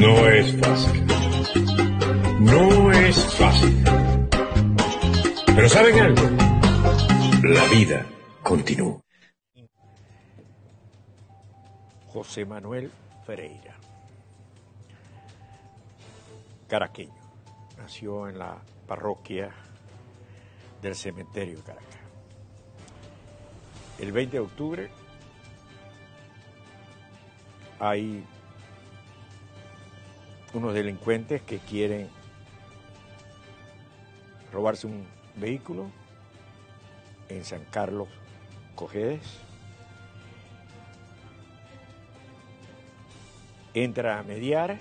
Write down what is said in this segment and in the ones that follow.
No es fácil. No es fácil. Pero ¿saben algo? La vida continúa. José Manuel Ferreira, caraqueño. Nació en la parroquia del cementerio de Caracas. El 20 de octubre hay unos delincuentes que quieren robarse un vehículo en San Carlos Cojedes. Entra a mediar,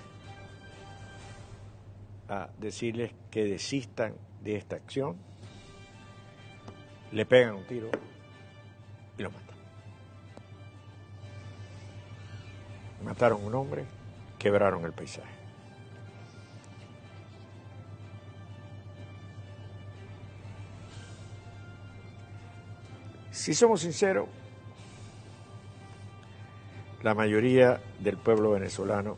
a decirles que desistan de esta acción, le pegan un tiro y lo matan. Mataron un hombre, quebraron el paisaje. Si somos sinceros, la mayoría del pueblo venezolano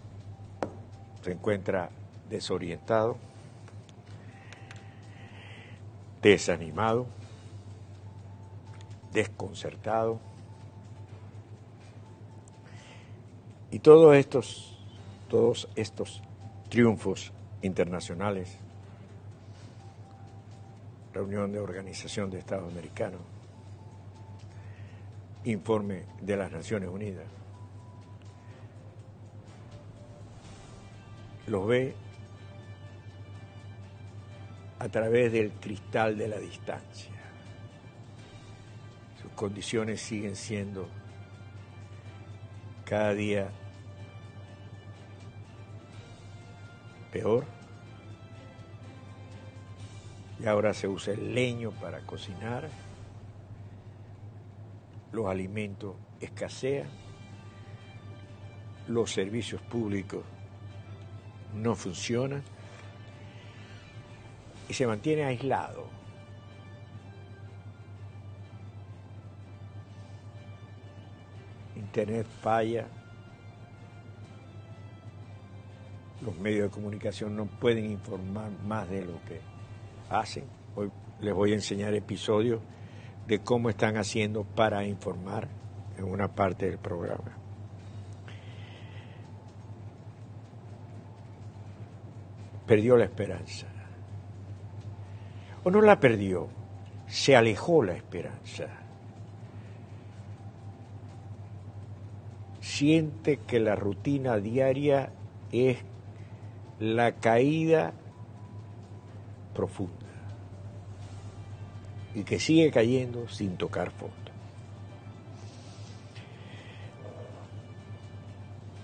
se encuentra desorientado, desanimado, desconcertado. Y todos estos, todos estos triunfos internacionales, reunión de Organización de Estados Americanos, informe de las Naciones Unidas, los ve a través del cristal de la distancia. Sus condiciones siguen siendo cada día peor. Y ahora se usa el leño para cocinar los alimentos escasean, los servicios públicos no funcionan y se mantiene aislado. Internet falla, los medios de comunicación no pueden informar más de lo que hacen. Hoy les voy a enseñar episodios de cómo están haciendo para informar en una parte del programa. Perdió la esperanza. O no la perdió, se alejó la esperanza. Siente que la rutina diaria es la caída profunda y que sigue cayendo sin tocar fondo.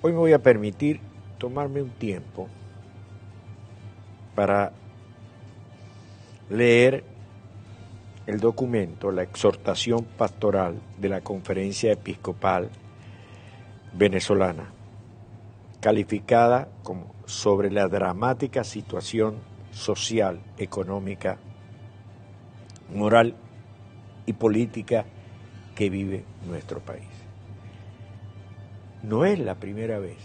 Hoy me voy a permitir tomarme un tiempo para leer el documento, la exhortación pastoral de la Conferencia Episcopal Venezolana, calificada como sobre la dramática situación social, económica moral y política que vive nuestro país. No es la primera vez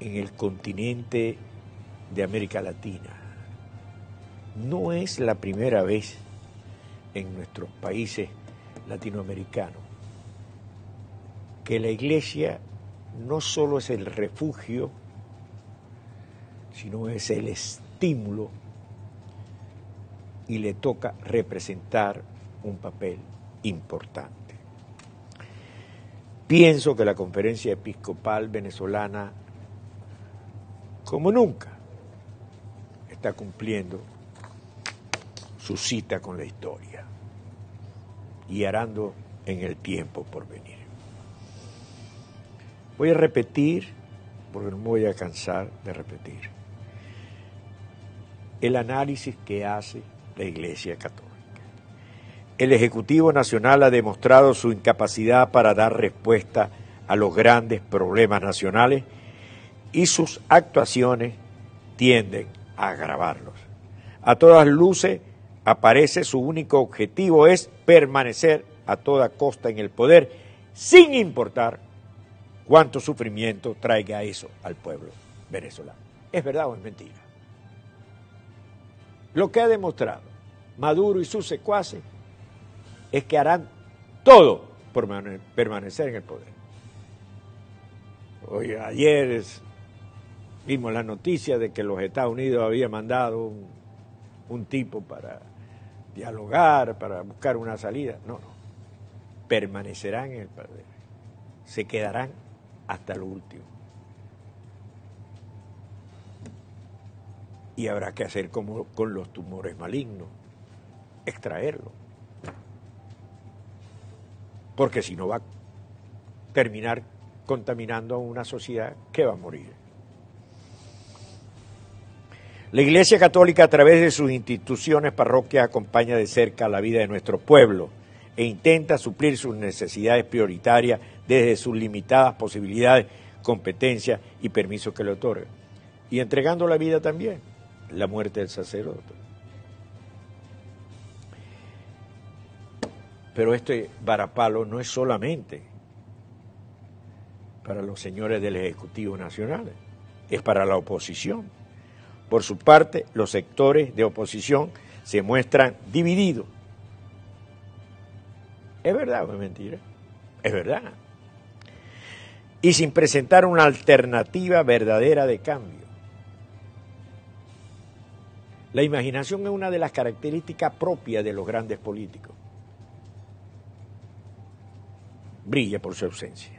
en el continente de América Latina, no es la primera vez en nuestros países latinoamericanos que la iglesia no solo es el refugio, sino es el estímulo y le toca representar un papel importante. Pienso que la conferencia episcopal venezolana, como nunca, está cumpliendo su cita con la historia y arando en el tiempo por venir. Voy a repetir, porque no me voy a cansar de repetir, el análisis que hace la Iglesia Católica. El Ejecutivo Nacional ha demostrado su incapacidad para dar respuesta a los grandes problemas nacionales y sus actuaciones tienden a agravarlos. A todas luces aparece su único objetivo es permanecer a toda costa en el poder sin importar cuánto sufrimiento traiga eso al pueblo venezolano. ¿Es verdad o es mentira? Lo que ha demostrado Maduro y sus secuaces es que harán todo por permanecer en el poder. Hoy, ayer vimos la noticia de que los Estados Unidos había mandado un, un tipo para dialogar, para buscar una salida. No, no. Permanecerán en el poder. Se quedarán hasta lo último. Y habrá que hacer como con los tumores malignos, extraerlo. Porque si no va a terminar contaminando a una sociedad que va a morir. La Iglesia Católica a través de sus instituciones parroquias acompaña de cerca la vida de nuestro pueblo e intenta suplir sus necesidades prioritarias desde sus limitadas posibilidades, competencias y permisos que le otorgan. Y entregando la vida también, la muerte del sacerdote. Pero este varapalo no es solamente para los señores del Ejecutivo Nacional, es para la oposición. Por su parte, los sectores de oposición se muestran divididos. ¿Es verdad o es mentira? Es verdad y sin presentar una alternativa verdadera de cambio. La imaginación es una de las características propias de los grandes políticos. Brilla por su ausencia.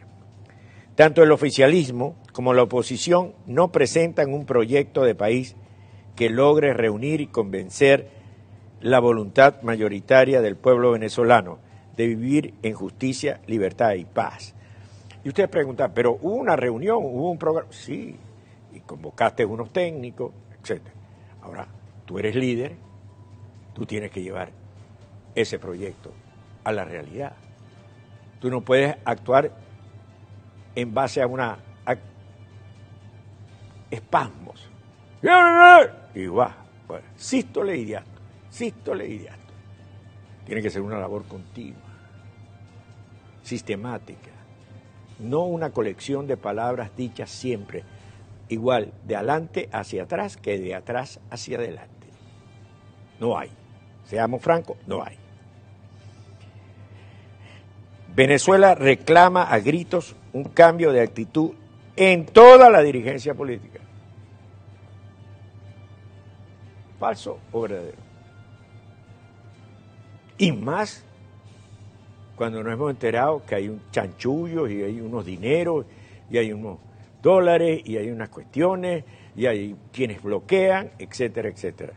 Tanto el oficialismo como la oposición no presentan un proyecto de país que logre reunir y convencer la voluntad mayoritaria del pueblo venezolano de vivir en justicia, libertad y paz y ustedes preguntan, pero hubo una reunión, hubo un programa. Sí, y convocaste unos técnicos, etc. Ahora, tú eres líder, tú tienes que llevar ese proyecto a la realidad. Tú no puedes actuar en base a una espasmos. Y va, bueno, sístole y sístole y diástole. Tiene que ser una labor continua, sistemática no una colección de palabras dichas siempre, igual de adelante hacia atrás que de atrás hacia adelante. No hay. Seamos francos, no hay. Venezuela reclama a gritos un cambio de actitud en toda la dirigencia política. ¿Falso o verdadero? Y más cuando nos hemos enterado que hay un chanchullo y hay unos dineros y hay unos dólares y hay unas cuestiones y hay quienes bloquean, etcétera, etcétera.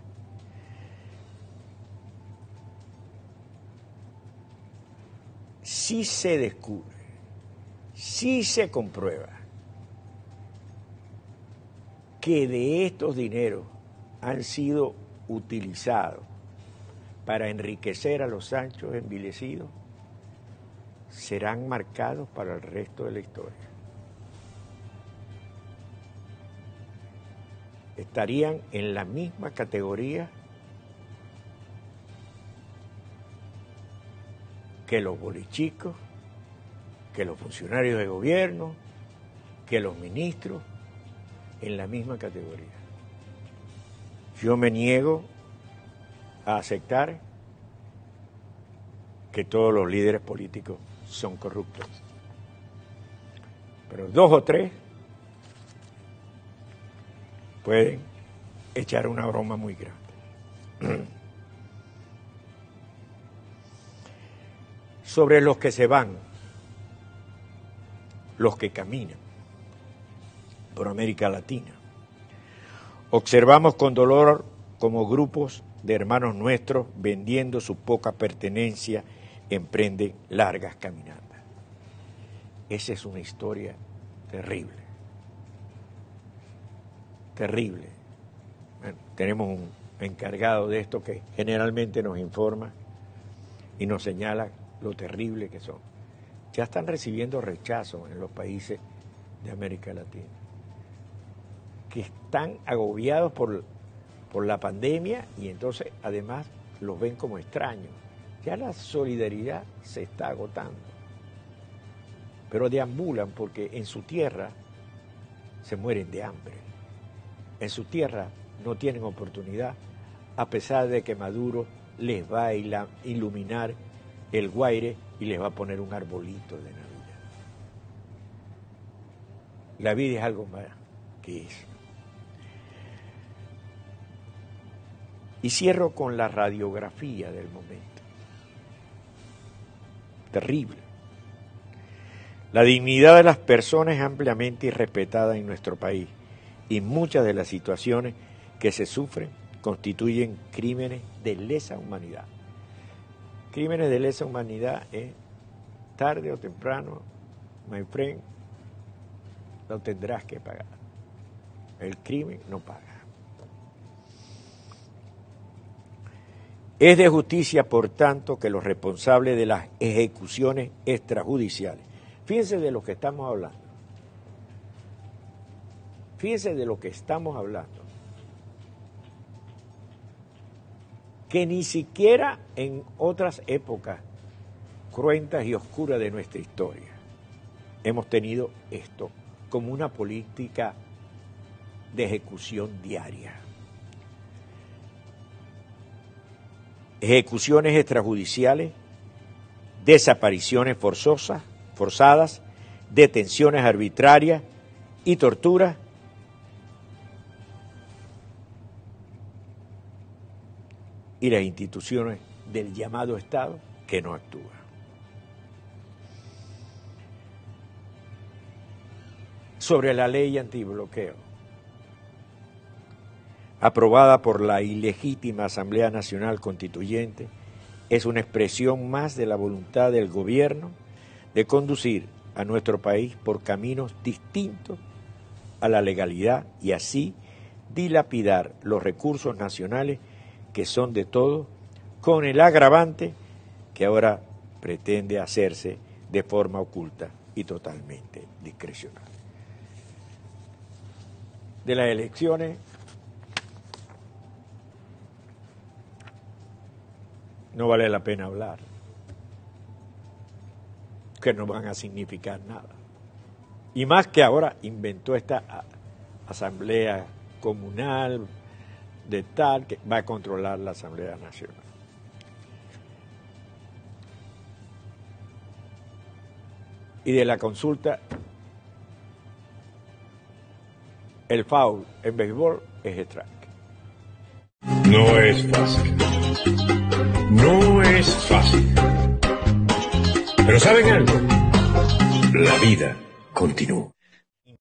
Si se descubre, si se comprueba que de estos dineros han sido utilizados para enriquecer a los Sanchos envilecidos, serán marcados para el resto de la historia. Estarían en la misma categoría que los bolichicos, que los funcionarios de gobierno, que los ministros, en la misma categoría. Yo me niego a aceptar que todos los líderes políticos son corruptos. Pero dos o tres pueden echar una broma muy grande. Sobre los que se van, los que caminan por América Latina. Observamos con dolor como grupos de hermanos nuestros vendiendo su poca pertenencia emprende largas caminatas. Esa es una historia terrible, terrible. tenemos un encargado de esto que generalmente nos informa y nos señala lo terrible que son. Ya están recibiendo rechazo en los países de América Latina, que están agobiados por, por la pandemia y entonces además los ven como extraños ya la solidaridad se está agotando. pero deambulan porque en su tierra se mueren de hambre. En su tierra no tienen oportunidad, a pesar de que Maduro les va a iluminar el guaire y les va a poner un arbolito de Navidad. La vida es algo más que eso. Y cierro con la radiografía del momento. Terrible. La dignidad de las personas es ampliamente irrespetada en nuestro país y muchas de las situaciones que se sufren constituyen crímenes de lesa humanidad. Crímenes de lesa humanidad es tarde o temprano, my friend, lo tendrás que pagar. El crimen no paga. Es de justicia, por tanto, que los responsables de las ejecuciones extrajudiciales, fíjense de lo que estamos hablando, fíjense de lo que estamos hablando, que ni siquiera en otras épocas cruentas y oscuras de nuestra historia hemos tenido esto como una política de ejecución diaria. Ejecuciones extrajudiciales, desapariciones forzosas, forzadas, detenciones arbitrarias y torturas y las instituciones del llamado Estado que no actúan. sobre la ley antibloqueo, aprobada por la ilegítima Asamblea Nacional Constituyente, es una expresión más de la voluntad del gobierno de conducir a nuestro país por caminos distintos a la legalidad y así dilapidar los recursos nacionales que son de todos, con el agravante que ahora pretende hacerse de forma oculta y totalmente discrecional de las elecciones no vale la pena hablar, que no van a significar nada. Y más que ahora inventó esta asamblea comunal de tal que va a controlar la Asamblea Nacional. Y de la consulta el foul en béisbol es strike. No es fácil. No es fácil. Pero ¿saben algo? La vida continúa.